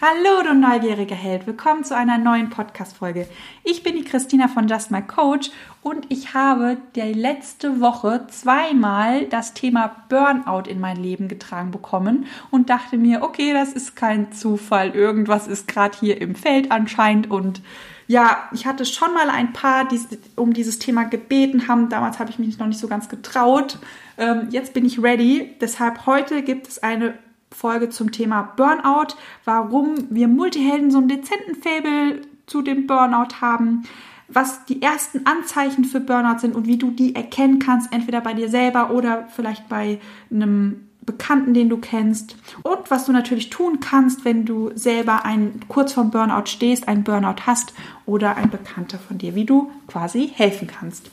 Hallo, du neugieriger Held. Willkommen zu einer neuen Podcast-Folge. Ich bin die Christina von Just My Coach und ich habe die letzte Woche zweimal das Thema Burnout in mein Leben getragen bekommen und dachte mir, okay, das ist kein Zufall. Irgendwas ist gerade hier im Feld anscheinend und ja, ich hatte schon mal ein paar, die um dieses Thema gebeten haben. Damals habe ich mich noch nicht so ganz getraut. Ähm, jetzt bin ich ready. Deshalb heute gibt es eine Folge zum Thema Burnout, warum wir Multihelden so einen dezenten Fable zu dem Burnout haben, was die ersten Anzeichen für Burnout sind und wie du die erkennen kannst, entweder bei dir selber oder vielleicht bei einem Bekannten, den du kennst und was du natürlich tun kannst, wenn du selber ein, kurz vorm Burnout stehst, einen Burnout hast oder ein Bekannter von dir, wie du quasi helfen kannst.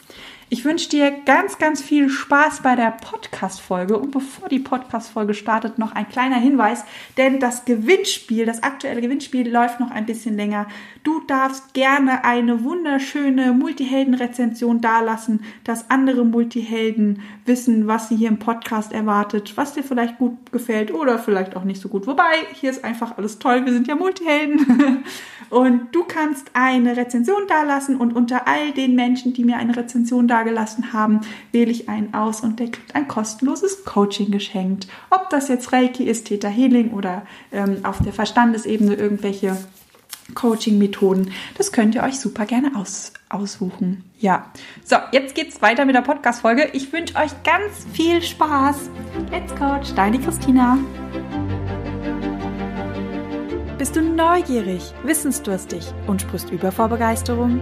Ich wünsche dir ganz, ganz viel Spaß bei der Podcast-Folge. Und bevor die Podcast-Folge startet, noch ein kleiner Hinweis, denn das Gewinnspiel, das aktuelle Gewinnspiel läuft noch ein bisschen länger. Du darfst gerne eine wunderschöne Multihelden-Rezension dalassen, dass andere Multihelden wissen, was sie hier im Podcast erwartet, was dir vielleicht gut gefällt oder vielleicht auch nicht so gut. Wobei, hier ist einfach alles toll, wir sind ja Multihelden. Und du kannst eine Rezension dalassen und unter all den Menschen, die mir eine Rezension dagelassen haben, wähle ich einen aus und der kriegt ein kostenloses Coaching geschenkt. Ob das jetzt Reiki ist, Theta Healing oder ähm, auf der Verstandesebene irgendwelche Coaching-Methoden, das könnt ihr euch super gerne aus, aussuchen. Ja, so, jetzt geht's weiter mit der Podcast-Folge. Ich wünsche euch ganz viel Spaß. Let's Coach, deine Christina. Bist du neugierig, wissensdurstig und sprichst über vor Begeisterung?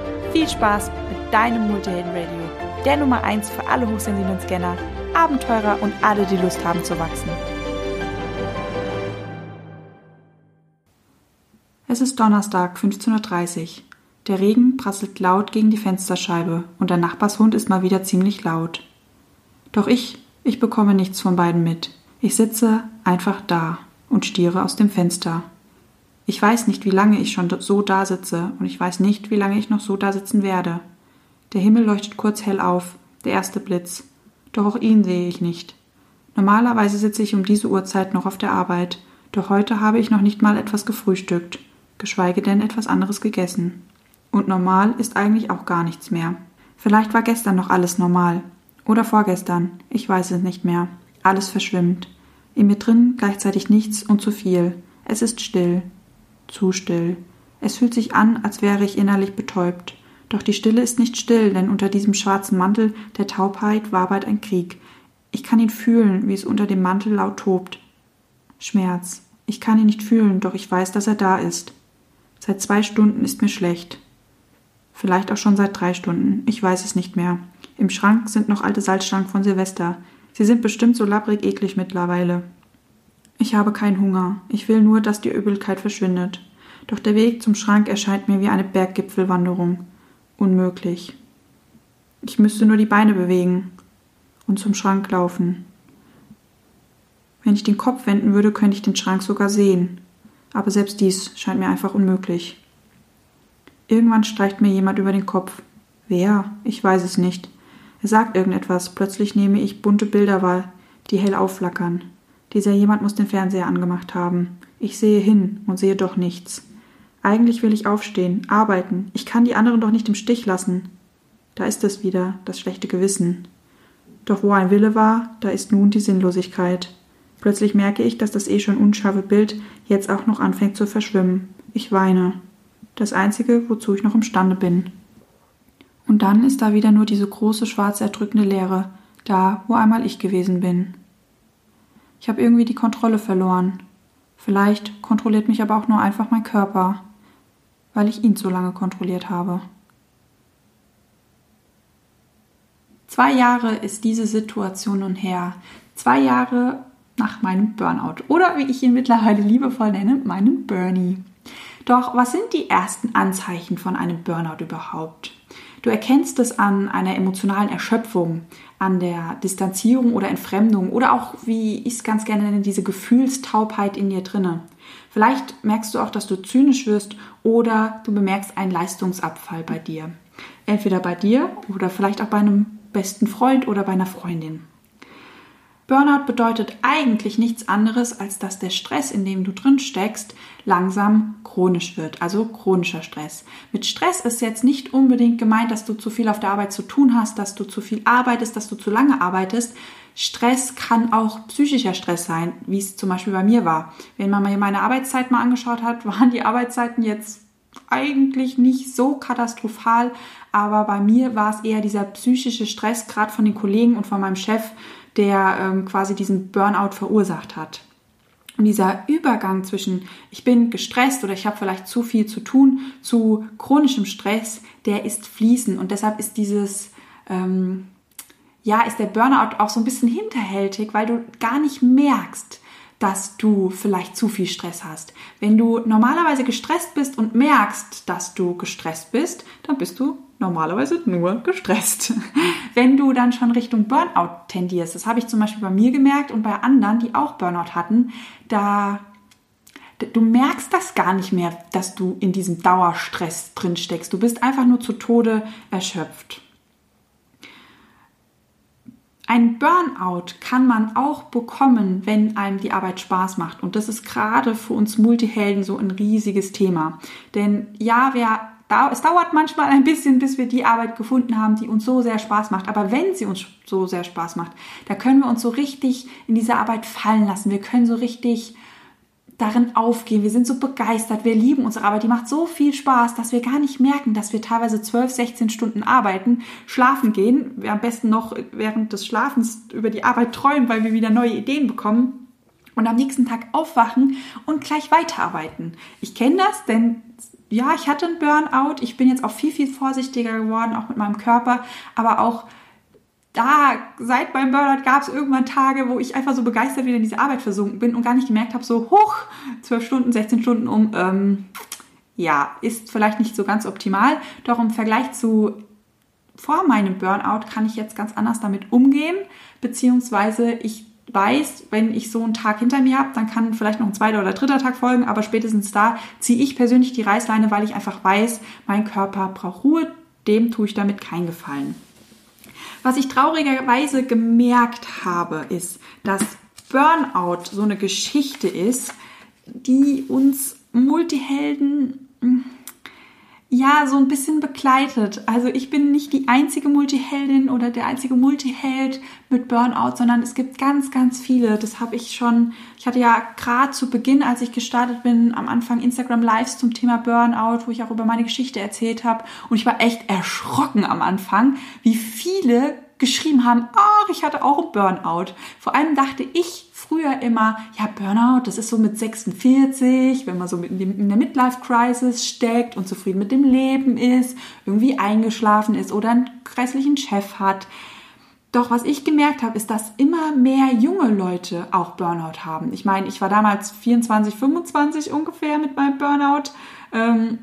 Viel Spaß mit deinem Multihelden Radio, der Nummer 1 für alle hochsensiblen Scanner, Abenteurer und alle, die Lust haben zu wachsen. Es ist Donnerstag, 15.30 Uhr. Der Regen prasselt laut gegen die Fensterscheibe und der Nachbarshund ist mal wieder ziemlich laut. Doch ich ich bekomme nichts von beiden mit. Ich sitze einfach da und stiere aus dem Fenster. Ich weiß nicht, wie lange ich schon so da sitze, und ich weiß nicht, wie lange ich noch so da sitzen werde. Der Himmel leuchtet kurz hell auf, der erste Blitz. Doch auch ihn sehe ich nicht. Normalerweise sitze ich um diese Uhrzeit noch auf der Arbeit, doch heute habe ich noch nicht mal etwas gefrühstückt, geschweige denn etwas anderes gegessen. Und normal ist eigentlich auch gar nichts mehr. Vielleicht war gestern noch alles normal, oder vorgestern, ich weiß es nicht mehr. Alles verschwimmt. In mir drin gleichzeitig nichts und zu viel. Es ist still. Zu still. Es fühlt sich an, als wäre ich innerlich betäubt. Doch die Stille ist nicht still, denn unter diesem schwarzen Mantel der Taubheit wabert ein Krieg. Ich kann ihn fühlen, wie es unter dem Mantel laut tobt. Schmerz. Ich kann ihn nicht fühlen, doch ich weiß, dass er da ist. Seit zwei Stunden ist mir schlecht. Vielleicht auch schon seit drei Stunden. Ich weiß es nicht mehr. Im Schrank sind noch alte Salzstangen von Silvester. Sie sind bestimmt so labbrig eklig mittlerweile. Ich habe keinen Hunger. Ich will nur, dass die Übelkeit verschwindet. Doch der Weg zum Schrank erscheint mir wie eine Berggipfelwanderung. Unmöglich. Ich müsste nur die Beine bewegen und zum Schrank laufen. Wenn ich den Kopf wenden würde, könnte ich den Schrank sogar sehen. Aber selbst dies scheint mir einfach unmöglich. Irgendwann streicht mir jemand über den Kopf. Wer? Ich weiß es nicht. Er sagt irgendetwas. Plötzlich nehme ich bunte Bilder wahr, die hell aufflackern. Dieser jemand muss den Fernseher angemacht haben. Ich sehe hin und sehe doch nichts. Eigentlich will ich aufstehen, arbeiten. Ich kann die anderen doch nicht im Stich lassen. Da ist es wieder, das schlechte Gewissen. Doch wo ein Wille war, da ist nun die Sinnlosigkeit. Plötzlich merke ich, dass das eh schon unscharfe Bild jetzt auch noch anfängt zu verschwimmen. Ich weine. Das Einzige, wozu ich noch imstande bin. Und dann ist da wieder nur diese große, schwarze, erdrückende Leere, da, wo einmal ich gewesen bin. Ich habe irgendwie die Kontrolle verloren. Vielleicht kontrolliert mich aber auch nur einfach mein Körper, weil ich ihn so lange kontrolliert habe. Zwei Jahre ist diese Situation nun her. Zwei Jahre nach meinem Burnout oder wie ich ihn mittlerweile liebevoll nenne, meinem Bernie. Doch was sind die ersten Anzeichen von einem Burnout überhaupt? Du erkennst es an einer emotionalen Erschöpfung, an der Distanzierung oder Entfremdung oder auch, wie ich es ganz gerne nenne, diese Gefühlstaubheit in dir drinne. Vielleicht merkst du auch, dass du zynisch wirst oder du bemerkst einen Leistungsabfall bei dir. Entweder bei dir oder vielleicht auch bei einem besten Freund oder bei einer Freundin. Burnout bedeutet eigentlich nichts anderes, als dass der Stress, in dem du drin steckst, langsam chronisch wird, also chronischer Stress. Mit Stress ist jetzt nicht unbedingt gemeint, dass du zu viel auf der Arbeit zu tun hast, dass du zu viel arbeitest, dass du zu lange arbeitest. Stress kann auch psychischer Stress sein, wie es zum Beispiel bei mir war. Wenn man mir meine Arbeitszeit mal angeschaut hat, waren die Arbeitszeiten jetzt eigentlich nicht so katastrophal, aber bei mir war es eher dieser psychische Stress, gerade von den Kollegen und von meinem Chef, der ähm, quasi diesen Burnout verursacht hat. Und dieser Übergang zwischen ich bin gestresst oder ich habe vielleicht zu viel zu tun zu chronischem Stress, der ist fließend und deshalb ist dieses ähm, ja ist der Burnout auch so ein bisschen hinterhältig, weil du gar nicht merkst, dass du vielleicht zu viel Stress hast. Wenn du normalerweise gestresst bist und merkst, dass du gestresst bist, dann bist du normalerweise nur gestresst. Wenn du dann schon Richtung Burnout tendierst, das habe ich zum Beispiel bei mir gemerkt und bei anderen, die auch Burnout hatten, da du merkst das gar nicht mehr, dass du in diesem Dauerstress drin steckst. Du bist einfach nur zu Tode erschöpft. Ein Burnout kann man auch bekommen, wenn einem die Arbeit Spaß macht. Und das ist gerade für uns Multihelden so ein riesiges Thema. Denn ja, wer, es dauert manchmal ein bisschen, bis wir die Arbeit gefunden haben, die uns so sehr Spaß macht. Aber wenn sie uns so sehr Spaß macht, da können wir uns so richtig in diese Arbeit fallen lassen. Wir können so richtig darin aufgehen. Wir sind so begeistert. Wir lieben unsere Arbeit. Die macht so viel Spaß, dass wir gar nicht merken, dass wir teilweise 12, 16 Stunden arbeiten, schlafen gehen. Wir am besten noch während des Schlafens über die Arbeit träumen, weil wir wieder neue Ideen bekommen. Und am nächsten Tag aufwachen und gleich weiterarbeiten. Ich kenne das, denn ja, ich hatte einen Burnout. Ich bin jetzt auch viel, viel vorsichtiger geworden, auch mit meinem Körper, aber auch da, seit meinem Burnout gab es irgendwann Tage, wo ich einfach so begeistert wieder in diese Arbeit versunken bin und gar nicht gemerkt habe, so hoch, 12 Stunden, 16 Stunden um, ähm, ja, ist vielleicht nicht so ganz optimal. Doch im Vergleich zu vor meinem Burnout kann ich jetzt ganz anders damit umgehen, beziehungsweise ich weiß, wenn ich so einen Tag hinter mir habe, dann kann vielleicht noch ein zweiter oder dritter Tag folgen, aber spätestens da ziehe ich persönlich die Reißleine, weil ich einfach weiß, mein Körper braucht Ruhe, dem tue ich damit keinen Gefallen. Was ich traurigerweise gemerkt habe, ist, dass Burnout so eine Geschichte ist, die uns Multihelden hm, ja so ein bisschen begleitet. Also ich bin nicht die einzige Multiheldin oder der einzige Multiheld mit Burnout, sondern es gibt ganz, ganz viele. Das habe ich schon, ich hatte ja gerade zu Beginn, als ich gestartet bin, am Anfang Instagram Lives zum Thema Burnout, wo ich auch über meine Geschichte erzählt habe. Und ich war echt erschrocken am Anfang, wie viele geschrieben haben, ach, ich hatte auch einen Burnout. Vor allem dachte ich früher immer, ja, Burnout, das ist so mit 46, wenn man so in der Midlife-Crisis steckt und zufrieden mit dem Leben ist, irgendwie eingeschlafen ist oder einen kreislichen Chef hat. Doch was ich gemerkt habe, ist, dass immer mehr junge Leute auch Burnout haben. Ich meine, ich war damals 24, 25 ungefähr mit meinem Burnout. Ähm,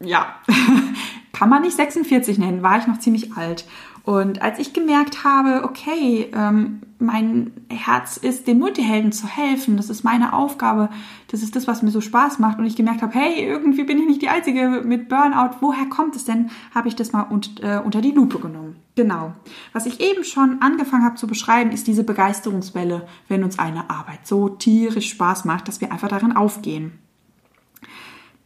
ja, kann man nicht 46 nennen, war ich noch ziemlich alt. Und als ich gemerkt habe, okay, ähm, mein Herz ist, den Multihelden zu helfen, das ist meine Aufgabe, das ist das, was mir so Spaß macht, und ich gemerkt habe, hey, irgendwie bin ich nicht die Einzige mit Burnout, woher kommt es denn, habe ich das mal und, äh, unter die Lupe genommen. Genau. Was ich eben schon angefangen habe zu beschreiben, ist diese Begeisterungswelle, wenn uns eine Arbeit so tierisch Spaß macht, dass wir einfach darin aufgehen.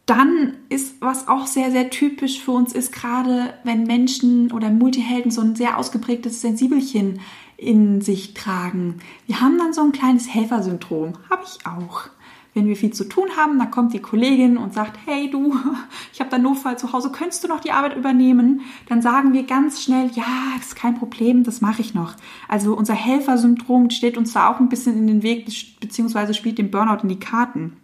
Dann ist, was auch sehr, sehr typisch für uns ist, gerade wenn Menschen oder Multihelden so ein sehr ausgeprägtes Sensibelchen in sich tragen. Wir haben dann so ein kleines Helfersyndrom. Habe ich auch. Wenn wir viel zu tun haben, dann kommt die Kollegin und sagt, hey du, ich habe da Notfall zu Hause, könntest du noch die Arbeit übernehmen? Dann sagen wir ganz schnell, ja, das ist kein Problem, das mache ich noch. Also unser Helfersyndrom steht uns da auch ein bisschen in den Weg, beziehungsweise spielt den Burnout in die Karten.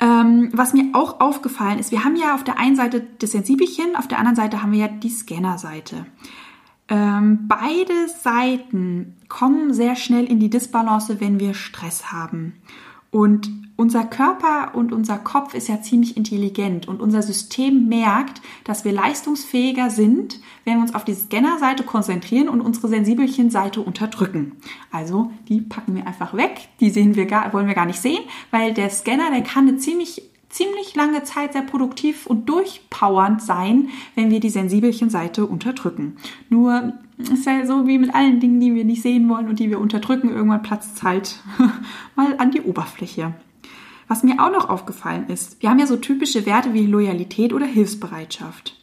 Ähm, was mir auch aufgefallen ist, wir haben ja auf der einen Seite das Sensibelchen, auf der anderen Seite haben wir ja die Scanner-Seite. Ähm, beide Seiten kommen sehr schnell in die Disbalance, wenn wir Stress haben. Und unser Körper und unser Kopf ist ja ziemlich intelligent und unser System merkt, dass wir leistungsfähiger sind, wenn wir uns auf die Scanner-Seite konzentrieren und unsere sensibelchen Seite unterdrücken. Also die packen wir einfach weg, die sehen wir gar, wollen wir gar nicht sehen, weil der Scanner, der kann eine ziemlich ziemlich lange Zeit sehr produktiv und durchpowernd sein, wenn wir die sensibelchen Seite unterdrücken. Nur ist ja so wie mit allen Dingen, die wir nicht sehen wollen und die wir unterdrücken, irgendwann platzt es halt mal an die Oberfläche. Was mir auch noch aufgefallen ist, wir haben ja so typische Werte wie Loyalität oder Hilfsbereitschaft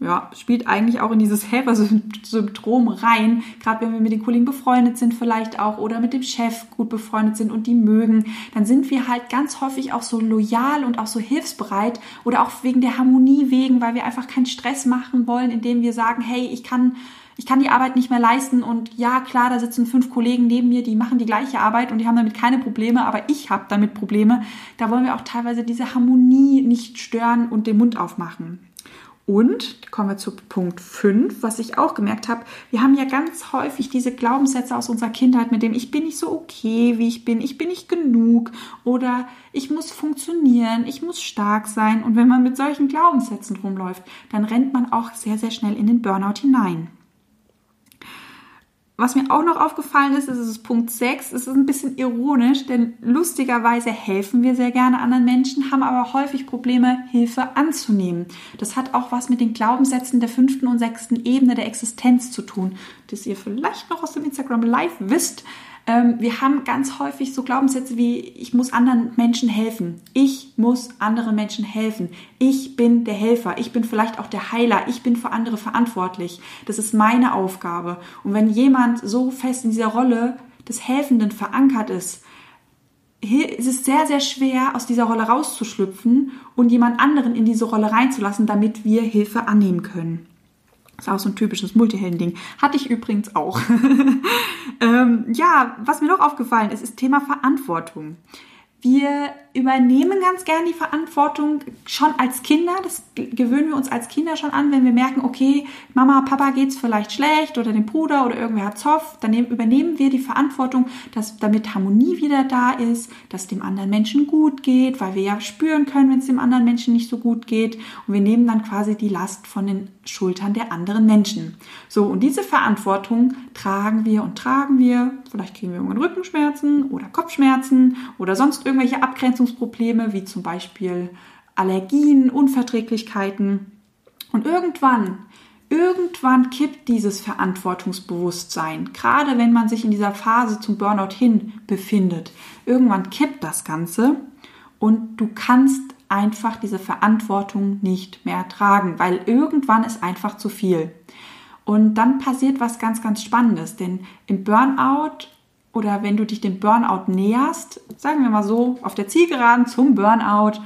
ja, spielt eigentlich auch in dieses Helfersyndrom rein. Gerade wenn wir mit den Kollegen befreundet sind vielleicht auch oder mit dem Chef gut befreundet sind und die mögen, dann sind wir halt ganz häufig auch so loyal und auch so hilfsbereit oder auch wegen der Harmonie wegen, weil wir einfach keinen Stress machen wollen, indem wir sagen, hey, ich kann ich kann die Arbeit nicht mehr leisten und ja, klar, da sitzen fünf Kollegen neben mir, die machen die gleiche Arbeit und die haben damit keine Probleme, aber ich habe damit Probleme. Da wollen wir auch teilweise diese Harmonie nicht stören und den Mund aufmachen. Und kommen wir zu Punkt 5, was ich auch gemerkt habe, wir haben ja ganz häufig diese Glaubenssätze aus unserer Kindheit, mit dem ich bin nicht so okay, wie ich bin, ich bin nicht genug oder ich muss funktionieren, ich muss stark sein. Und wenn man mit solchen Glaubenssätzen rumläuft, dann rennt man auch sehr, sehr schnell in den Burnout hinein. Was mir auch noch aufgefallen ist, ist, ist Punkt 6. Es ist ein bisschen ironisch, denn lustigerweise helfen wir sehr gerne anderen Menschen, haben aber häufig Probleme, Hilfe anzunehmen. Das hat auch was mit den Glaubenssätzen der fünften und sechsten Ebene der Existenz zu tun, das ihr vielleicht noch aus dem Instagram Live wisst. Ähm, wir haben ganz häufig so Glaubenssätze wie, ich muss anderen Menschen helfen. Ich muss anderen Menschen helfen. Ich bin der Helfer. Ich bin vielleicht auch der Heiler. Ich bin für andere verantwortlich. Das ist meine Aufgabe. Und wenn jemand so fest in dieser Rolle des Helfenden verankert ist, ist es sehr, sehr schwer, aus dieser Rolle rauszuschlüpfen und jemand anderen in diese Rolle reinzulassen, damit wir Hilfe annehmen können. Das ist auch so ein typisches Multihelden-Ding. Hatte ich übrigens auch. ähm, ja, was mir noch aufgefallen ist, ist Thema Verantwortung. Wir übernehmen ganz gern die Verantwortung schon als Kinder. Das gewöhnen wir uns als Kinder schon an, wenn wir merken, okay, Mama, Papa geht's vielleicht schlecht oder dem Bruder oder irgendwer hat Zoff, dann übernehmen wir die Verantwortung, dass damit Harmonie wieder da ist, dass dem anderen Menschen gut geht, weil wir ja spüren können, wenn es dem anderen Menschen nicht so gut geht und wir nehmen dann quasi die Last von den Schultern der anderen Menschen. So, und diese Verantwortung tragen wir und tragen wir. Vielleicht kriegen wir irgendwann Rückenschmerzen oder Kopfschmerzen oder sonst irgendwelche Abgrenzungen Verletzungsprobleme wie zum Beispiel Allergien, Unverträglichkeiten. Und irgendwann, irgendwann kippt dieses Verantwortungsbewusstsein, gerade wenn man sich in dieser Phase zum Burnout hin befindet. Irgendwann kippt das Ganze und du kannst einfach diese Verantwortung nicht mehr tragen, weil irgendwann ist einfach zu viel. Und dann passiert was ganz, ganz Spannendes, denn im Burnout oder wenn du dich dem Burnout näherst, sagen wir mal so, auf der Zielgeraden zum Burnout,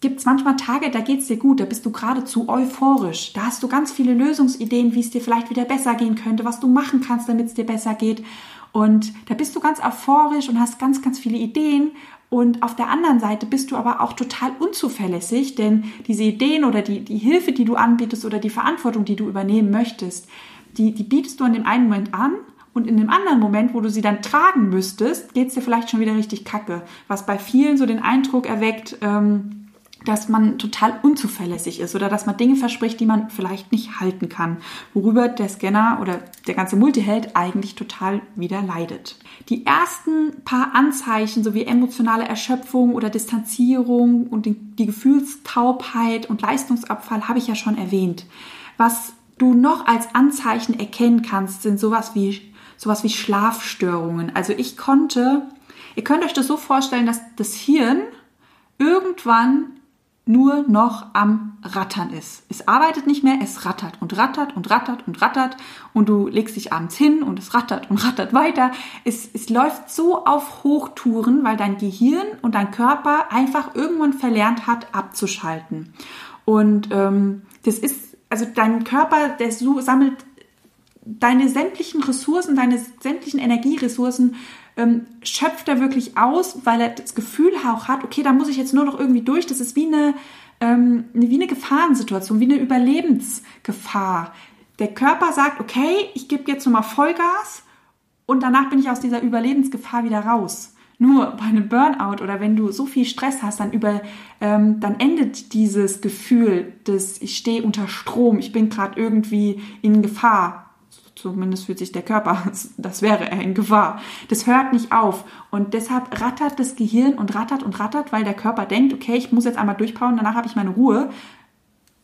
gibt es manchmal Tage, da geht es dir gut, da bist du geradezu euphorisch. Da hast du ganz viele Lösungsideen, wie es dir vielleicht wieder besser gehen könnte, was du machen kannst, damit es dir besser geht. Und da bist du ganz euphorisch und hast ganz, ganz viele Ideen. Und auf der anderen Seite bist du aber auch total unzuverlässig, denn diese Ideen oder die, die Hilfe, die du anbietest oder die Verantwortung, die du übernehmen möchtest, die, die bietest du an dem einen Moment an und in dem anderen Moment, wo du sie dann tragen müsstest, geht's dir vielleicht schon wieder richtig kacke. Was bei vielen so den Eindruck erweckt, ähm, dass man total unzuverlässig ist oder dass man Dinge verspricht, die man vielleicht nicht halten kann, worüber der Scanner oder der ganze Multiheld eigentlich total wieder leidet. Die ersten paar Anzeichen sowie emotionale Erschöpfung oder Distanzierung und die, die Gefühlstaubheit und Leistungsabfall habe ich ja schon erwähnt. Was du noch als Anzeichen erkennen kannst, sind sowas wie sowas wie Schlafstörungen. Also ich konnte, ihr könnt euch das so vorstellen, dass das Hirn irgendwann nur noch am Rattern ist. Es arbeitet nicht mehr, es rattert und rattert und rattert und rattert und du legst dich abends hin und es rattert und rattert weiter. Es, es läuft so auf Hochtouren, weil dein Gehirn und dein Körper einfach irgendwann verlernt hat, abzuschalten. Und ähm, das ist, also dein Körper, der so, sammelt deine sämtlichen Ressourcen, deine sämtlichen Energieressourcen ähm, schöpft er wirklich aus, weil er das Gefühl auch hat, okay, da muss ich jetzt nur noch irgendwie durch. Das ist wie eine, ähm, wie eine Gefahrensituation, wie eine Überlebensgefahr. der Körper sagt, okay, ich gebe jetzt nochmal Vollgas und danach bin ich aus dieser Überlebensgefahr wieder raus. Nur bei einem Burnout oder wenn du so viel Stress hast, dann über, ähm, dann endet dieses Gefühl, dass ich stehe unter Strom, ich bin gerade irgendwie in Gefahr. Zumindest fühlt sich der Körper, das wäre er in Gefahr. Das hört nicht auf. Und deshalb rattert das Gehirn und rattert und rattert, weil der Körper denkt, okay, ich muss jetzt einmal durchpowern, danach habe ich meine Ruhe,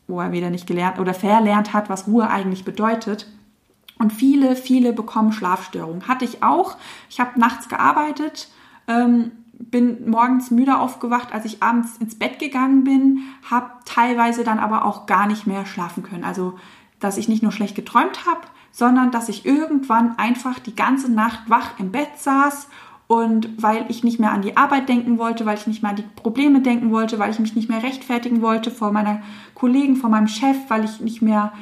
wo er wieder nicht gelernt oder verlernt hat, was Ruhe eigentlich bedeutet. Und viele, viele bekommen Schlafstörungen. Hatte ich auch. Ich habe nachts gearbeitet, ähm, bin morgens müde aufgewacht, als ich abends ins Bett gegangen bin, habe teilweise dann aber auch gar nicht mehr schlafen können. Also, dass ich nicht nur schlecht geträumt habe, sondern dass ich irgendwann einfach die ganze Nacht wach im Bett saß und weil ich nicht mehr an die Arbeit denken wollte, weil ich nicht mehr an die Probleme denken wollte, weil ich mich nicht mehr rechtfertigen wollte vor meiner Kollegen, vor meinem Chef, weil ich nicht mehr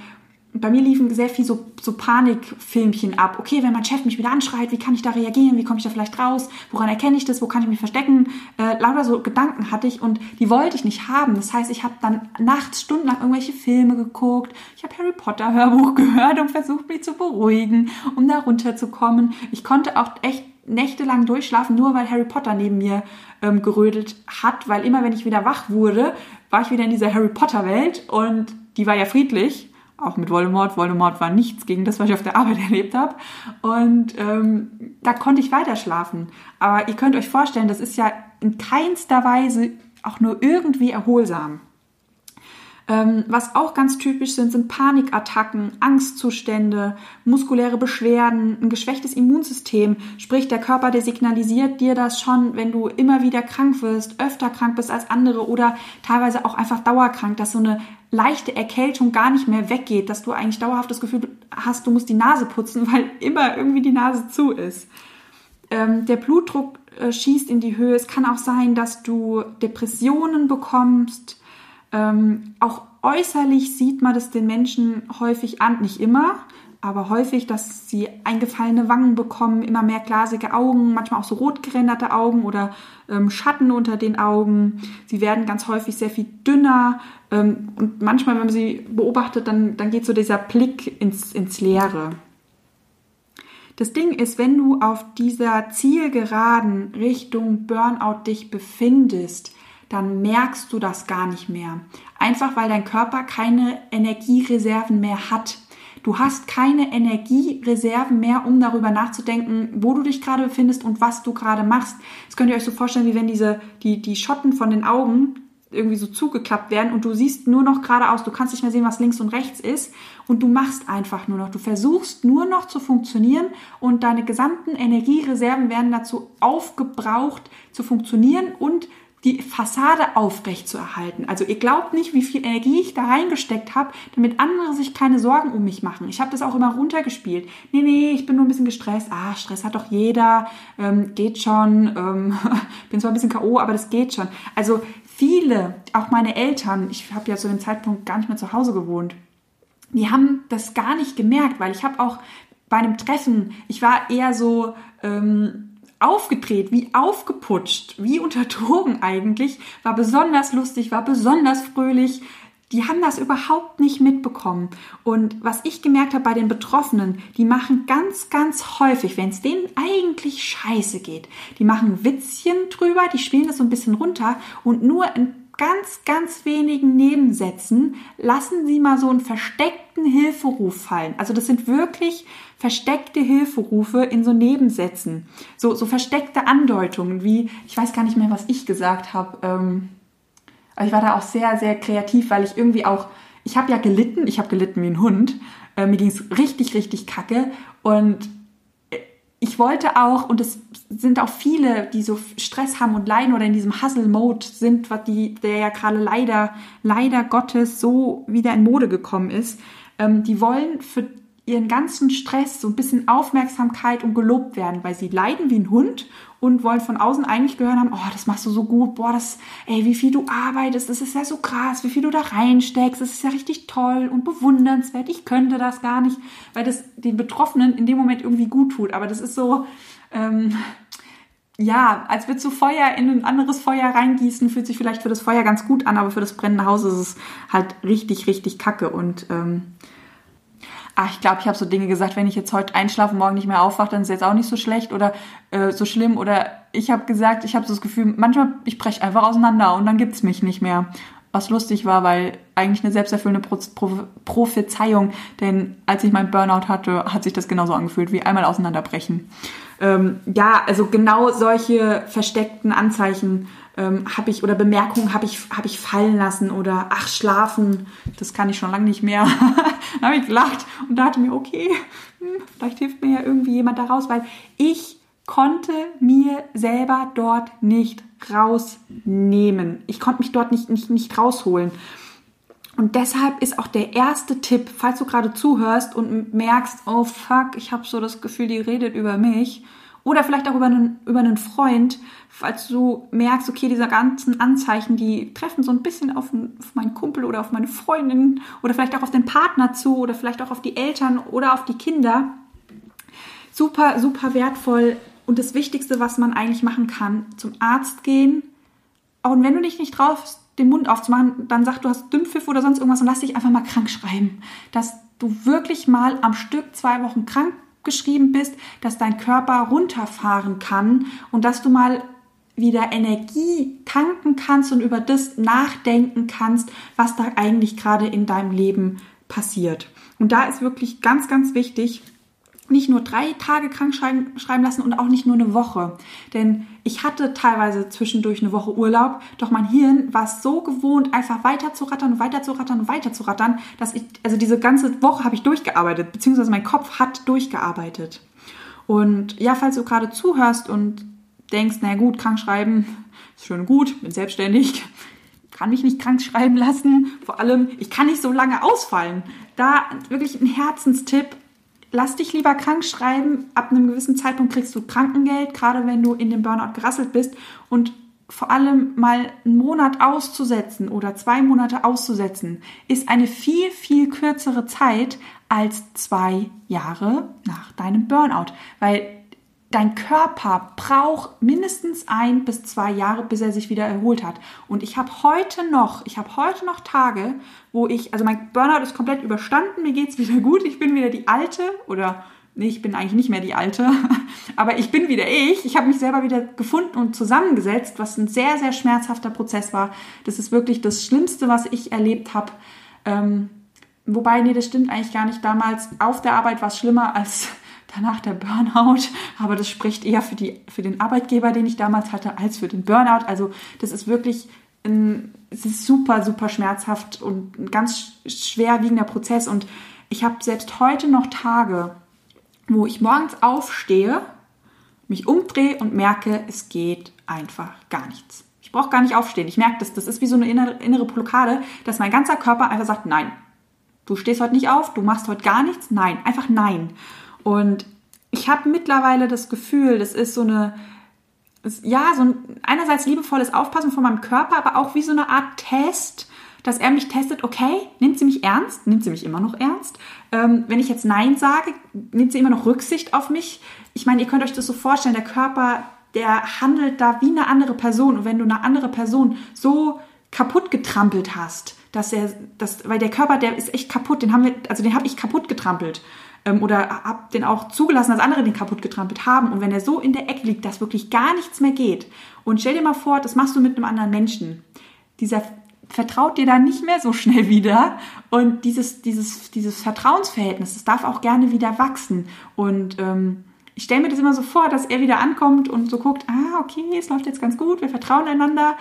bei mir liefen sehr viel so, so Panikfilmchen ab. Okay, wenn mein Chef mich wieder anschreit, wie kann ich da reagieren? Wie komme ich da vielleicht raus? Woran erkenne ich das? Wo kann ich mich verstecken? Äh, lauter so Gedanken hatte ich und die wollte ich nicht haben. Das heißt, ich habe dann nachts stundenlang irgendwelche Filme geguckt. Ich habe Harry Potter Hörbuch gehört und versucht, mich zu beruhigen, um da runterzukommen. Ich konnte auch echt nächtelang durchschlafen, nur weil Harry Potter neben mir ähm, gerödelt hat, weil immer wenn ich wieder wach wurde, war ich wieder in dieser Harry Potter Welt und die war ja friedlich auch mit Voldemort. Voldemort war nichts gegen das, was ich auf der Arbeit erlebt habe. Und ähm, da konnte ich weiter schlafen. Aber ihr könnt euch vorstellen, das ist ja in keinster Weise auch nur irgendwie erholsam. Ähm, was auch ganz typisch sind, sind Panikattacken, Angstzustände, muskuläre Beschwerden, ein geschwächtes Immunsystem. Sprich, der Körper, der signalisiert dir das schon, wenn du immer wieder krank wirst, öfter krank bist als andere oder teilweise auch einfach dauerkrank, dass so eine leichte Erkältung gar nicht mehr weggeht, dass du eigentlich dauerhaft das Gefühl hast, du musst die Nase putzen, weil immer irgendwie die Nase zu ist. Ähm, der Blutdruck äh, schießt in die Höhe. Es kann auch sein, dass du Depressionen bekommst. Ähm, auch äußerlich sieht man das den Menschen häufig an, nicht immer, aber häufig, dass sie eingefallene Wangen bekommen, immer mehr glasige Augen, manchmal auch so rot gerenderte Augen oder ähm, Schatten unter den Augen. Sie werden ganz häufig sehr viel dünner ähm, und manchmal, wenn man sie beobachtet, dann, dann geht so dieser Blick ins, ins Leere. Das Ding ist, wenn du auf dieser Zielgeraden Richtung Burnout dich befindest, dann merkst du das gar nicht mehr. Einfach weil dein Körper keine Energiereserven mehr hat. Du hast keine Energiereserven mehr, um darüber nachzudenken, wo du dich gerade befindest und was du gerade machst. Das könnt ihr euch so vorstellen, wie wenn diese, die, die Schotten von den Augen irgendwie so zugeklappt werden und du siehst nur noch geradeaus, du kannst nicht mehr sehen, was links und rechts ist und du machst einfach nur noch. Du versuchst nur noch zu funktionieren und deine gesamten Energiereserven werden dazu aufgebraucht zu funktionieren und die Fassade aufrecht zu erhalten. Also ihr glaubt nicht, wie viel Energie ich da reingesteckt habe, damit andere sich keine Sorgen um mich machen. Ich habe das auch immer runtergespielt. Nee, nee, ich bin nur ein bisschen gestresst. Ah, Stress hat doch jeder, ähm, geht schon. Ähm, bin zwar ein bisschen K.O., aber das geht schon. Also viele, auch meine Eltern, ich habe ja zu dem Zeitpunkt gar nicht mehr zu Hause gewohnt, die haben das gar nicht gemerkt, weil ich habe auch bei einem Treffen, ich war eher so... Ähm, aufgedreht, wie aufgeputscht, wie unter Drogen eigentlich, war besonders lustig, war besonders fröhlich. Die haben das überhaupt nicht mitbekommen. Und was ich gemerkt habe bei den Betroffenen, die machen ganz, ganz häufig, wenn es denen eigentlich scheiße geht, die machen Witzchen drüber, die spielen das so ein bisschen runter und nur in ganz, ganz wenigen Nebensätzen lassen sie mal so einen versteckten Hilferuf fallen. Also das sind wirklich versteckte Hilferufe in so Nebensätzen, so, so versteckte Andeutungen, wie, ich weiß gar nicht mehr, was ich gesagt habe. Ähm, ich war da auch sehr, sehr kreativ, weil ich irgendwie auch, ich habe ja gelitten, ich habe gelitten wie ein Hund. Äh, mir ging es richtig, richtig kacke. Und ich wollte auch, und es sind auch viele, die so Stress haben und leiden oder in diesem Hustle-Mode sind, was die, der ja gerade leider, leider Gottes so wieder in Mode gekommen ist, ähm, die wollen für ihren ganzen Stress so ein bisschen Aufmerksamkeit und gelobt werden, weil sie leiden wie ein Hund und wollen von außen eigentlich gehört haben, oh, das machst du so gut, boah, das, ey, wie viel du arbeitest, das ist ja so krass, wie viel du da reinsteckst, das ist ja richtig toll und bewundernswert, ich könnte das gar nicht, weil das den Betroffenen in dem Moment irgendwie gut tut, aber das ist so, ähm, ja, als würdest du Feuer in ein anderes Feuer reingießen, fühlt sich vielleicht für das Feuer ganz gut an, aber für das brennende Haus ist es halt richtig, richtig kacke und ähm, ach, ich glaube, ich habe so Dinge gesagt, wenn ich jetzt heute einschlafe und morgen nicht mehr aufwache, dann ist es jetzt auch nicht so schlecht oder äh, so schlimm. Oder ich habe gesagt, ich habe so das Gefühl, manchmal, ich breche einfach auseinander und dann gibt's mich nicht mehr. Was lustig war, weil eigentlich eine selbsterfüllende Pro Pro Prophezeiung, denn als ich meinen Burnout hatte, hat sich das genauso angefühlt wie einmal auseinanderbrechen. Ähm, ja, also genau solche versteckten Anzeichen ähm, habe ich oder Bemerkungen habe ich, hab ich fallen lassen oder ach, schlafen, das kann ich schon lange nicht mehr. dann habe ich gelacht und dachte mir, okay, hm, vielleicht hilft mir ja irgendwie jemand da raus, weil ich konnte mir selber dort nicht rausnehmen. Ich konnte mich dort nicht, nicht, nicht rausholen. Und deshalb ist auch der erste Tipp, falls du gerade zuhörst und merkst, oh fuck, ich habe so das Gefühl, die redet über mich, oder vielleicht auch über einen, über einen Freund, falls du merkst, okay, diese ganzen Anzeichen, die treffen so ein bisschen auf, auf meinen Kumpel oder auf meine Freundin oder vielleicht auch auf den Partner zu oder vielleicht auch auf die Eltern oder auf die Kinder. Super, super wertvoll. Und das Wichtigste, was man eigentlich machen kann, zum Arzt gehen. Auch wenn du dich nicht traust, den Mund aufzumachen, dann sag, du hast Dünnpfiff oder sonst irgendwas und lass dich einfach mal krank schreiben. Dass du wirklich mal am Stück zwei Wochen krank geschrieben bist, dass dein Körper runterfahren kann und dass du mal wieder Energie tanken kannst und über das nachdenken kannst, was da eigentlich gerade in deinem Leben passiert. Und da ist wirklich ganz, ganz wichtig, nicht nur drei Tage krank schreiben, lassen und auch nicht nur eine Woche. Denn ich hatte teilweise zwischendurch eine Woche Urlaub, doch mein Hirn war so gewohnt, einfach weiter zu rattern weiter zu rattern weiter zu rattern, dass ich, also diese ganze Woche habe ich durchgearbeitet, beziehungsweise mein Kopf hat durchgearbeitet. Und ja, falls du gerade zuhörst und denkst, na gut, krank schreiben ist schön gut, bin selbstständig, kann mich nicht krank schreiben lassen. Vor allem, ich kann nicht so lange ausfallen. Da wirklich ein Herzenstipp, lass dich lieber krank schreiben. Ab einem gewissen Zeitpunkt kriegst du Krankengeld, gerade wenn du in dem Burnout gerasselt bist. Und vor allem mal einen Monat auszusetzen oder zwei Monate auszusetzen, ist eine viel, viel kürzere Zeit als zwei Jahre nach deinem Burnout. Weil dein Körper braucht mindestens ein bis zwei Jahre, bis er sich wieder erholt hat. Und ich habe heute noch, ich habe heute noch Tage, wo ich, also mein Burnout ist komplett überstanden, mir geht's wieder gut, ich bin wieder die Alte oder nee, ich bin eigentlich nicht mehr die Alte, aber ich bin wieder ich. Ich habe mich selber wieder gefunden und zusammengesetzt, was ein sehr, sehr schmerzhafter Prozess war. Das ist wirklich das Schlimmste, was ich erlebt habe. Ähm, wobei, nee, das stimmt eigentlich gar nicht. Damals auf der Arbeit war es schlimmer als danach der Burnout, aber das spricht eher für, die, für den Arbeitgeber, den ich damals hatte, als für den Burnout. Also das ist wirklich ein, es ist super, super schmerzhaft und ein ganz schwerwiegender Prozess. Und ich habe selbst heute noch Tage, wo ich morgens aufstehe, mich umdrehe und merke, es geht einfach gar nichts. Ich brauche gar nicht aufstehen. Ich merke das. Das ist wie so eine innere, innere Blockade, dass mein ganzer Körper einfach sagt, nein, du stehst heute nicht auf, du machst heute gar nichts. Nein, einfach nein. Und ich habe mittlerweile das Gefühl, das ist so eine, ja, so ein einerseits liebevolles Aufpassen von meinem Körper, aber auch wie so eine Art Test, dass er mich testet, okay, nimmt sie mich ernst? Nimmt sie mich immer noch ernst? Ähm, wenn ich jetzt Nein sage, nimmt sie immer noch Rücksicht auf mich? Ich meine, ihr könnt euch das so vorstellen, der Körper, der handelt da wie eine andere Person. Und wenn du eine andere Person so kaputt getrampelt hast, dass er, das, weil der Körper, der ist echt kaputt, den haben wir, also den habe ich kaputt getrampelt ähm, oder habe den auch zugelassen, dass andere den kaputt getrampelt haben. Und wenn er so in der Ecke liegt, dass wirklich gar nichts mehr geht. Und stell dir mal vor, das machst du mit einem anderen Menschen. Dieser vertraut dir dann nicht mehr so schnell wieder. Und dieses, dieses, dieses Vertrauensverhältnis, das darf auch gerne wieder wachsen. Und ähm, ich stelle mir das immer so vor, dass er wieder ankommt und so guckt, ah, okay, es läuft jetzt ganz gut, wir vertrauen einander,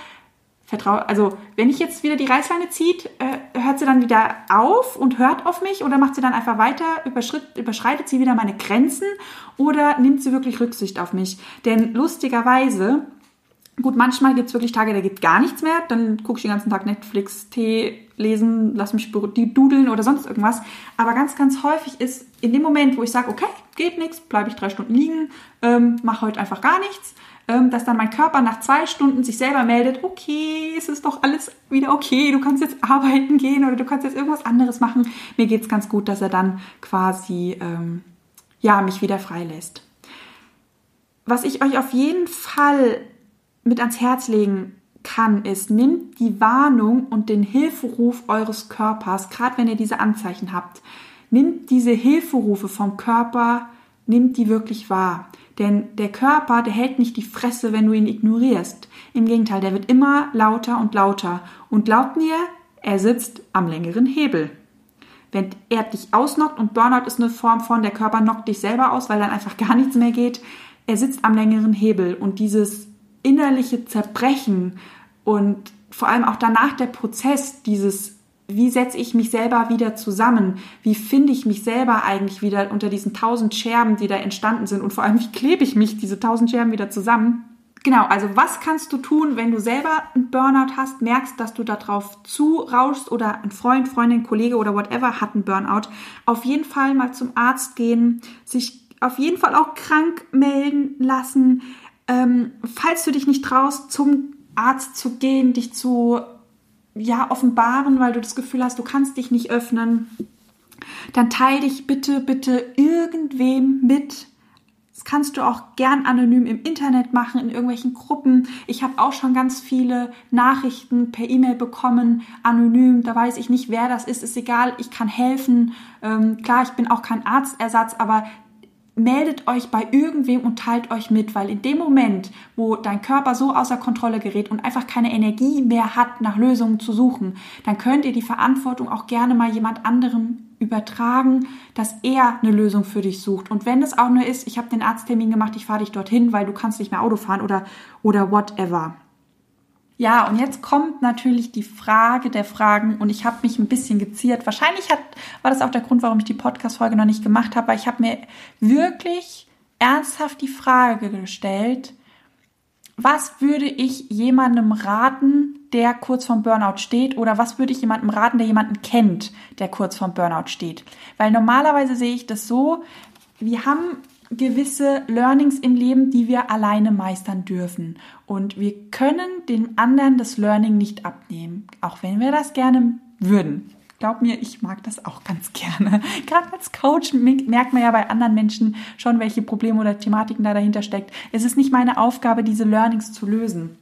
vertraue, also wenn ich jetzt wieder die Reißleine zieht, äh, hört sie dann wieder auf und hört auf mich oder macht sie dann einfach weiter, überschreitet sie wieder meine Grenzen oder nimmt sie wirklich Rücksicht auf mich? Denn lustigerweise, gut, manchmal gibt es wirklich Tage, da geht gar nichts mehr, dann gucke ich den ganzen Tag Netflix, Tee lesen, lass mich dudeln oder sonst irgendwas. Aber ganz, ganz häufig ist in dem Moment, wo ich sage, okay, geht nichts, bleibe ich drei Stunden liegen, ähm, mache heute einfach gar nichts, dass dann mein Körper nach zwei Stunden sich selber meldet, okay, es ist doch alles wieder okay, du kannst jetzt arbeiten gehen oder du kannst jetzt irgendwas anderes machen. Mir geht's ganz gut, dass er dann quasi ähm, ja mich wieder freilässt. Was ich euch auf jeden Fall mit ans Herz legen kann, ist, nimmt die Warnung und den Hilferuf eures Körpers, gerade wenn ihr diese Anzeichen habt, nimmt diese Hilferufe vom Körper, nimmt die wirklich wahr. Denn der Körper, der hält nicht die Fresse, wenn du ihn ignorierst. Im Gegenteil, der wird immer lauter und lauter. Und glaubt mir, er sitzt am längeren Hebel. Wenn er dich ausnockt und Burnout ist eine Form von, der Körper knockt dich selber aus, weil dann einfach gar nichts mehr geht, er sitzt am längeren Hebel und dieses innerliche Zerbrechen und vor allem auch danach der Prozess, dieses wie setze ich mich selber wieder zusammen? Wie finde ich mich selber eigentlich wieder unter diesen tausend Scherben, die da entstanden sind? Und vor allem, wie klebe ich mich diese tausend Scherben wieder zusammen? Genau, also was kannst du tun, wenn du selber einen Burnout hast, merkst, dass du darauf zurauschst oder ein Freund, Freundin, Kollege oder whatever hat einen Burnout? Auf jeden Fall mal zum Arzt gehen, sich auf jeden Fall auch krank melden lassen. Ähm, falls du dich nicht traust, zum Arzt zu gehen, dich zu ja, offenbaren, weil du das Gefühl hast, du kannst dich nicht öffnen, dann teile dich bitte, bitte irgendwem mit, das kannst du auch gern anonym im Internet machen, in irgendwelchen Gruppen. Ich habe auch schon ganz viele Nachrichten per E-Mail bekommen, anonym. Da weiß ich nicht, wer das ist. Ist egal, ich kann helfen. Ähm, klar, ich bin auch kein Arztersatz, aber meldet euch bei irgendwem und teilt euch mit, weil in dem Moment, wo dein Körper so außer Kontrolle gerät und einfach keine Energie mehr hat, nach Lösungen zu suchen, dann könnt ihr die Verantwortung auch gerne mal jemand anderem übertragen, dass er eine Lösung für dich sucht. Und wenn es auch nur ist, ich habe den Arzttermin gemacht, ich fahre dich dorthin, weil du kannst nicht mehr Auto fahren oder, oder whatever. Ja, und jetzt kommt natürlich die Frage der Fragen und ich habe mich ein bisschen geziert. Wahrscheinlich hat, war das auch der Grund, warum ich die Podcast-Folge noch nicht gemacht habe, weil ich habe mir wirklich ernsthaft die Frage gestellt, was würde ich jemandem raten, der kurz vorm Burnout steht oder was würde ich jemandem raten, der jemanden kennt, der kurz vorm Burnout steht? Weil normalerweise sehe ich das so, wir haben gewisse Learnings im Leben, die wir alleine meistern dürfen. Und wir können den anderen das Learning nicht abnehmen, auch wenn wir das gerne würden. Glaub mir, ich mag das auch ganz gerne. Gerade als Coach merkt man ja bei anderen Menschen schon, welche Probleme oder Thematiken da dahinter steckt. Es ist nicht meine Aufgabe, diese Learnings zu lösen.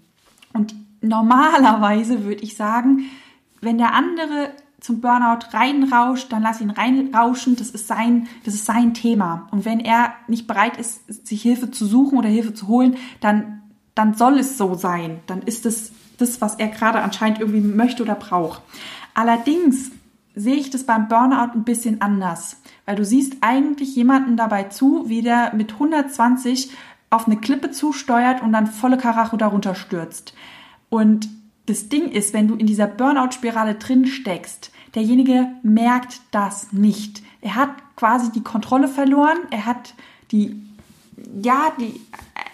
Und normalerweise würde ich sagen, wenn der andere zum Burnout reinrauscht, dann lass ihn reinrauschen. Das ist sein, das ist sein Thema. Und wenn er nicht bereit ist, sich Hilfe zu suchen oder Hilfe zu holen, dann, dann soll es so sein. Dann ist es das, was er gerade anscheinend irgendwie möchte oder braucht. Allerdings sehe ich das beim Burnout ein bisschen anders, weil du siehst eigentlich jemanden dabei zu, wie der mit 120 auf eine Klippe zusteuert und dann volle Karacho darunter stürzt. Und das Ding ist, wenn du in dieser Burnout-Spirale drin steckst, derjenige merkt das nicht. Er hat quasi die Kontrolle verloren, er hat die, ja, die,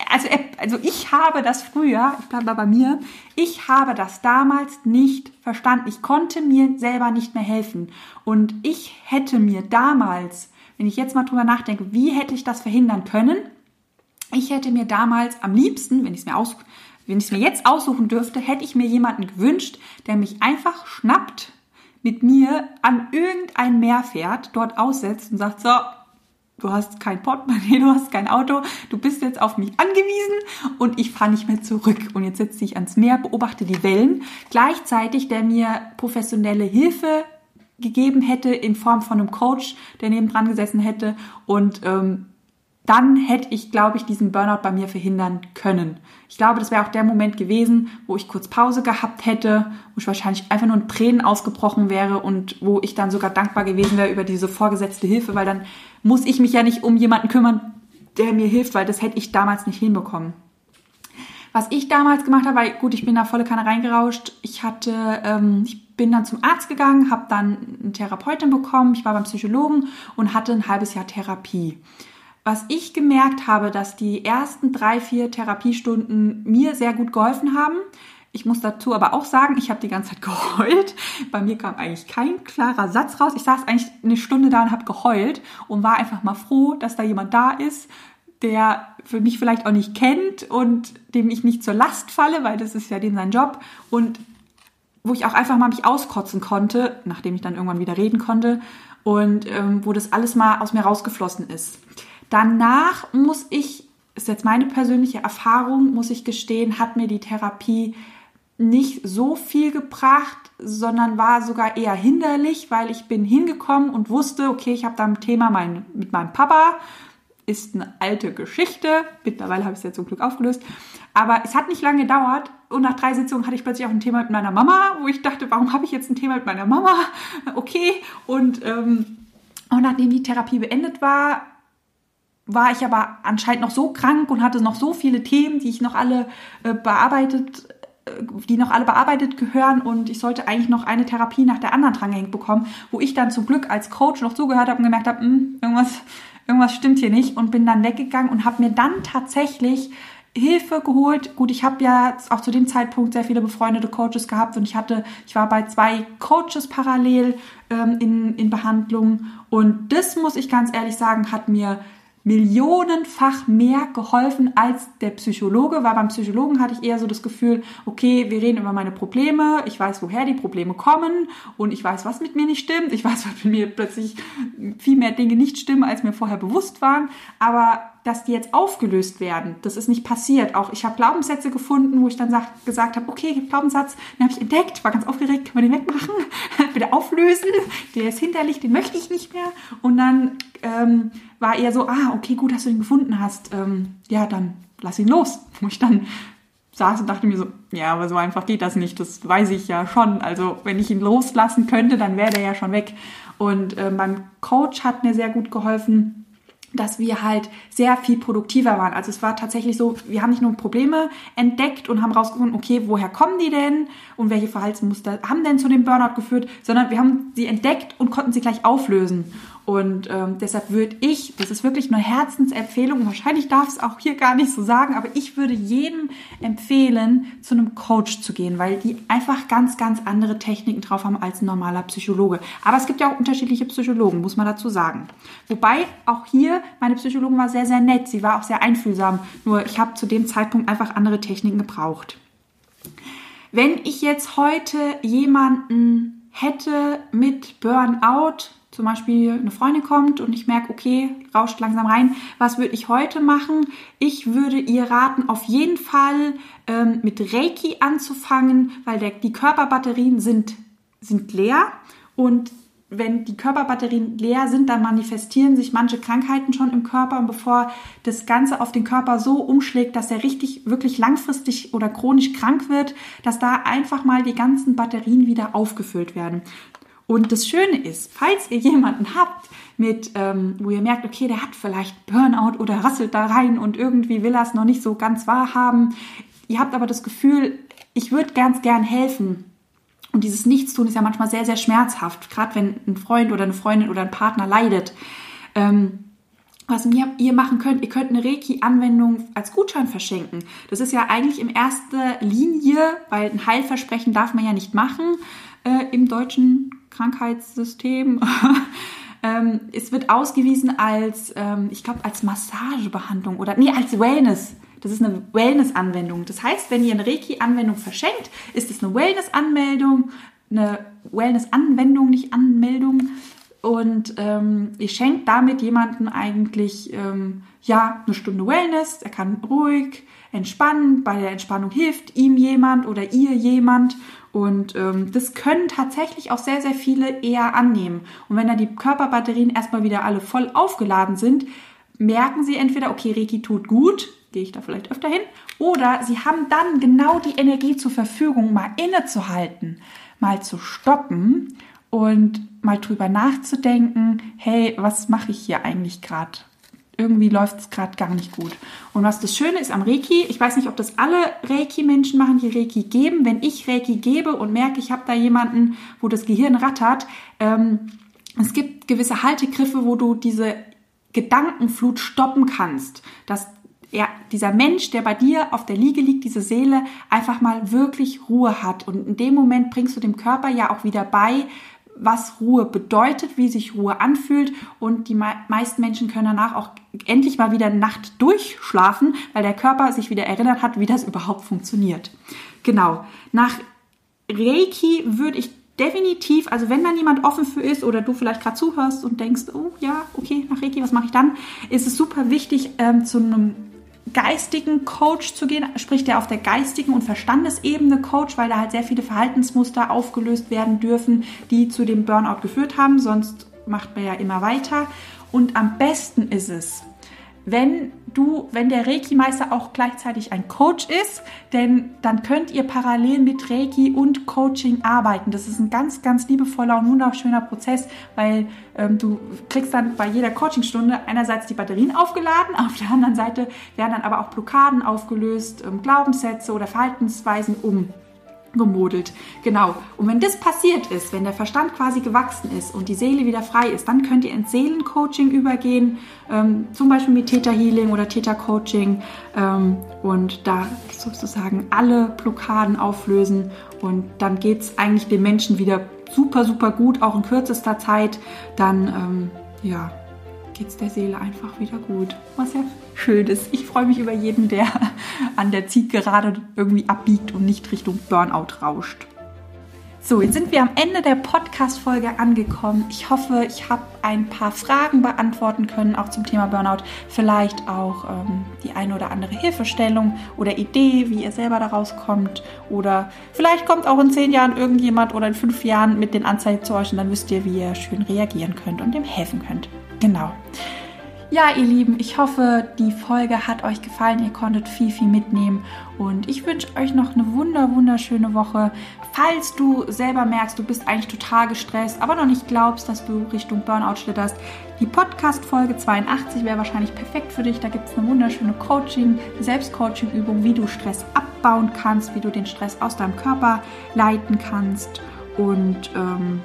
also, er, also ich habe das früher, ich bleibe bei mir, ich habe das damals nicht verstanden. Ich konnte mir selber nicht mehr helfen. Und ich hätte mir damals, wenn ich jetzt mal drüber nachdenke, wie hätte ich das verhindern können? Ich hätte mir damals am liebsten, wenn ich es mir aus, wenn ich es mir jetzt aussuchen dürfte, hätte ich mir jemanden gewünscht, der mich einfach schnappt, mit mir an irgendein Meer fährt, dort aussetzt und sagt, so, du hast kein Portemonnaie, du hast kein Auto, du bist jetzt auf mich angewiesen und ich fahre nicht mehr zurück. Und jetzt setze ich ans Meer, beobachte die Wellen, gleichzeitig der mir professionelle Hilfe gegeben hätte in Form von einem Coach, der nebendran gesessen hätte und ähm, dann hätte ich, glaube ich, diesen Burnout bei mir verhindern können. Ich glaube, das wäre auch der Moment gewesen, wo ich kurz Pause gehabt hätte, wo ich wahrscheinlich einfach nur in Tränen ausgebrochen wäre und wo ich dann sogar dankbar gewesen wäre über diese vorgesetzte Hilfe, weil dann muss ich mich ja nicht um jemanden kümmern, der mir hilft, weil das hätte ich damals nicht hinbekommen. Was ich damals gemacht habe, weil gut, ich bin da volle Kanne reingerauscht. Ich hatte, ähm, ich bin dann zum Arzt gegangen, habe dann eine Therapeutin bekommen, ich war beim Psychologen und hatte ein halbes Jahr Therapie was ich gemerkt habe, dass die ersten drei, vier Therapiestunden mir sehr gut geholfen haben. Ich muss dazu aber auch sagen, ich habe die ganze Zeit geheult. Bei mir kam eigentlich kein klarer Satz raus. Ich saß eigentlich eine Stunde da und habe geheult und war einfach mal froh, dass da jemand da ist, der für mich vielleicht auch nicht kennt und dem ich nicht zur Last falle, weil das ist ja dem sein Job und wo ich auch einfach mal mich auskotzen konnte, nachdem ich dann irgendwann wieder reden konnte und ähm, wo das alles mal aus mir rausgeflossen ist. Danach muss ich, ist jetzt meine persönliche Erfahrung, muss ich gestehen, hat mir die Therapie nicht so viel gebracht, sondern war sogar eher hinderlich, weil ich bin hingekommen und wusste, okay, ich habe da ein Thema mein, mit meinem Papa, ist eine alte Geschichte. Mittlerweile habe ich es ja zum Glück aufgelöst. Aber es hat nicht lange gedauert und nach drei Sitzungen hatte ich plötzlich auch ein Thema mit meiner Mama, wo ich dachte, warum habe ich jetzt ein Thema mit meiner Mama? Okay. Und, ähm, und nachdem die Therapie beendet war, war ich aber anscheinend noch so krank und hatte noch so viele Themen, die ich noch alle äh, bearbeitet äh, die noch alle bearbeitet gehören und ich sollte eigentlich noch eine Therapie nach der anderen drangehängt bekommen, wo ich dann zum Glück als Coach noch zugehört habe und gemerkt habe, hm, irgendwas, irgendwas stimmt hier nicht und bin dann weggegangen und habe mir dann tatsächlich Hilfe geholt. Gut, ich habe ja auch zu dem Zeitpunkt sehr viele befreundete Coaches gehabt und ich hatte, ich war bei zwei Coaches parallel ähm, in, in Behandlung und das muss ich ganz ehrlich sagen, hat mir millionenfach mehr geholfen als der Psychologe, weil beim Psychologen hatte ich eher so das Gefühl, okay, wir reden über meine Probleme, ich weiß, woher die Probleme kommen und ich weiß, was mit mir nicht stimmt, ich weiß, was mit mir plötzlich viel mehr Dinge nicht stimmen, als mir vorher bewusst waren, aber dass die jetzt aufgelöst werden. Das ist nicht passiert. Auch ich habe Glaubenssätze gefunden, wo ich dann sag, gesagt habe, okay, Glaubenssatz, den habe ich entdeckt, war ganz aufgeregt, kann man den wegmachen, wieder auflösen, der ist hinterlich, den möchte ich nicht mehr. Und dann ähm, war eher so, ah, okay, gut, dass du den gefunden hast. Ähm, ja, dann lass ihn los. Wo ich dann saß und dachte mir so, ja, aber so einfach geht das nicht, das weiß ich ja schon. Also wenn ich ihn loslassen könnte, dann wäre der ja schon weg. Und äh, mein Coach hat mir sehr gut geholfen, dass wir halt sehr viel produktiver waren. Also es war tatsächlich so, wir haben nicht nur Probleme entdeckt und haben rausgefunden, okay, woher kommen die denn und welche Verhaltensmuster haben denn zu dem Burnout geführt, sondern wir haben sie entdeckt und konnten sie gleich auflösen. Und ähm, deshalb würde ich, das ist wirklich eine Herzensempfehlung, wahrscheinlich darf es auch hier gar nicht so sagen, aber ich würde jedem empfehlen, zu einem Coach zu gehen, weil die einfach ganz, ganz andere Techniken drauf haben als ein normaler Psychologe. Aber es gibt ja auch unterschiedliche Psychologen, muss man dazu sagen. Wobei auch hier, meine Psychologin war sehr, sehr nett, sie war auch sehr einfühlsam, nur ich habe zu dem Zeitpunkt einfach andere Techniken gebraucht. Wenn ich jetzt heute jemanden hätte mit Burnout, zum Beispiel eine Freundin kommt und ich merke, okay, rauscht langsam rein, was würde ich heute machen? Ich würde ihr raten, auf jeden Fall ähm, mit Reiki anzufangen, weil der, die Körperbatterien sind, sind leer und wenn die Körperbatterien leer sind, dann manifestieren sich manche Krankheiten schon im Körper und bevor das Ganze auf den Körper so umschlägt, dass er richtig, wirklich langfristig oder chronisch krank wird, dass da einfach mal die ganzen Batterien wieder aufgefüllt werden. Und das Schöne ist, falls ihr jemanden habt, mit, ähm, wo ihr merkt, okay, der hat vielleicht Burnout oder rasselt da rein und irgendwie will er es noch nicht so ganz wahrhaben. Ihr habt aber das Gefühl, ich würde ganz gern helfen. Und dieses Nichtstun ist ja manchmal sehr, sehr schmerzhaft, gerade wenn ein Freund oder eine Freundin oder ein Partner leidet. Ähm, was ihr machen könnt, ihr könnt eine Reiki-Anwendung als Gutschein verschenken. Das ist ja eigentlich in erster Linie, weil ein Heilversprechen darf man ja nicht machen äh, im deutschen Krankheitssystem. ähm, es wird ausgewiesen als, ähm, ich glaube, als Massagebehandlung oder nee, als Wellness. Das ist eine Wellness-Anwendung. Das heißt, wenn ihr eine Reiki-Anwendung verschenkt, ist es eine Wellness-Anmeldung, eine Wellness-Anwendung, nicht Anmeldung. Und ähm, ihr schenkt damit jemanden eigentlich ähm, ja eine Stunde Wellness. Er kann ruhig entspannen. Bei der Entspannung hilft ihm jemand oder ihr jemand. Und ähm, das können tatsächlich auch sehr, sehr viele eher annehmen. Und wenn dann die Körperbatterien erstmal wieder alle voll aufgeladen sind, merken sie entweder, okay, Reiki tut gut, gehe ich da vielleicht öfter hin, oder sie haben dann genau die Energie zur Verfügung, mal innezuhalten, mal zu stoppen und mal drüber nachzudenken, hey, was mache ich hier eigentlich gerade? irgendwie läuft es gerade gar nicht gut. Und was das Schöne ist am Reiki, ich weiß nicht, ob das alle Reiki-Menschen machen, die Reiki geben. Wenn ich Reiki gebe und merke, ich habe da jemanden, wo das Gehirn rattert, ähm, es gibt gewisse Haltegriffe, wo du diese Gedankenflut stoppen kannst, dass er, dieser Mensch, der bei dir auf der Liege liegt, diese Seele, einfach mal wirklich Ruhe hat. Und in dem Moment bringst du dem Körper ja auch wieder bei, was Ruhe bedeutet, wie sich Ruhe anfühlt und die meisten Menschen können danach auch endlich mal wieder Nacht durchschlafen, weil der Körper sich wieder erinnert hat, wie das überhaupt funktioniert. Genau. Nach Reiki würde ich definitiv, also wenn da niemand offen für ist oder du vielleicht gerade zuhörst und denkst, oh ja, okay, nach Reiki, was mache ich dann, ist es super wichtig, ähm, zu einem geistigen Coach zu gehen, sprich der auf der geistigen und Verstandesebene Coach, weil da halt sehr viele Verhaltensmuster aufgelöst werden dürfen, die zu dem Burnout geführt haben. Sonst macht man ja immer weiter. Und am besten ist es, wenn du, wenn der Reiki-Meister auch gleichzeitig ein Coach ist, denn dann könnt ihr parallel mit Reiki und Coaching arbeiten. Das ist ein ganz, ganz liebevoller und wunderschöner Prozess, weil ähm, du kriegst dann bei jeder Coachingstunde einerseits die Batterien aufgeladen, auf der anderen Seite werden dann aber auch Blockaden aufgelöst, ähm, Glaubenssätze oder Verhaltensweisen um gemodelt. Genau. Und wenn das passiert ist, wenn der Verstand quasi gewachsen ist und die Seele wieder frei ist, dann könnt ihr ins Seelencoaching übergehen, ähm, zum Beispiel mit Theta Healing oder Theta Coaching ähm, und da sozusagen alle Blockaden auflösen und dann geht es eigentlich dem Menschen wieder super, super gut, auch in kürzester Zeit. Dann, ähm, ja, geht es der Seele einfach wieder gut. Was ja schön ist. Ich freue mich über jeden, der an der Zielgerade irgendwie abbiegt und nicht Richtung Burnout rauscht. So, jetzt sind wir am Ende der Podcast-Folge angekommen. Ich hoffe, ich habe ein paar Fragen beantworten können, auch zum Thema Burnout. Vielleicht auch ähm, die eine oder andere Hilfestellung oder Idee, wie ihr selber daraus kommt. Oder vielleicht kommt auch in zehn Jahren irgendjemand oder in fünf Jahren mit den Anzeigen zu euch und dann wisst ihr, wie ihr schön reagieren könnt und dem helfen könnt. Genau. Ja, ihr Lieben, ich hoffe, die Folge hat euch gefallen. Ihr konntet viel, viel mitnehmen. Und ich wünsche euch noch eine wunder, wunderschöne Woche. Falls du selber merkst, du bist eigentlich total gestresst, aber noch nicht glaubst, dass du Richtung Burnout schlitterst, die Podcast-Folge 82 wäre wahrscheinlich perfekt für dich. Da gibt es eine wunderschöne Coaching, Selbstcoaching-Übung, wie du Stress abbauen kannst, wie du den Stress aus deinem Körper leiten kannst. Und ähm,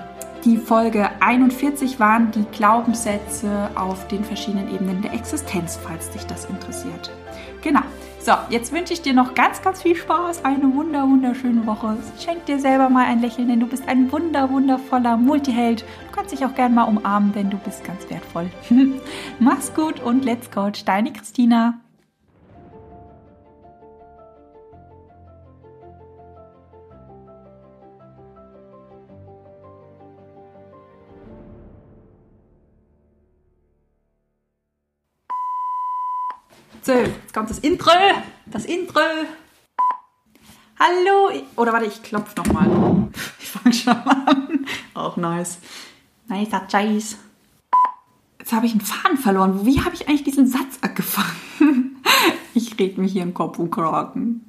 die Folge 41 waren die Glaubenssätze auf den verschiedenen Ebenen der Existenz, falls dich das interessiert. Genau. So, jetzt wünsche ich dir noch ganz, ganz viel Spaß, eine wunder, wunderschöne Woche. Schenk dir selber mal ein Lächeln, denn du bist ein wunder, wundervoller Multiheld. Du kannst dich auch gerne mal umarmen, denn du bist ganz wertvoll. Mach's gut und let's go, deine Christina. So, jetzt kommt das Intro. Das Intro. Hallo. Oder warte, ich klopfe nochmal. Ich fange schon mal an. Auch nice. Nice, Scheiß. Jetzt habe ich einen Faden verloren. Wie habe ich eigentlich diesen Satz angefangen? Ich rede mich hier im Kopf und Kragen.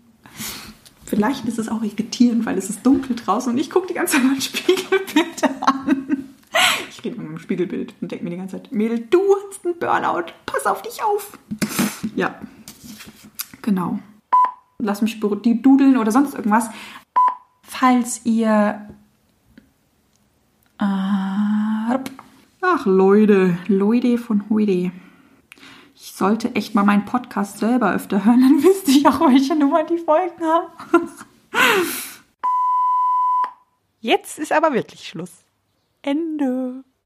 Vielleicht ist es auch irritierend, weil es ist dunkel draußen und ich gucke die ganze Zeit mein Spiegelbild an. Ich rede mit meinem Spiegelbild und denke mir die ganze Zeit, Mädel, du hast einen Burnout. Pass auf dich auf. Ja, genau. Lass mich die dudeln oder sonst irgendwas. Falls ihr. Äh, ach, Leute. Leute von heute. Ich sollte echt mal meinen Podcast selber öfter hören, dann wüsste ich auch, welche Nummer die Folgen haben. Jetzt ist aber wirklich Schluss. Ende.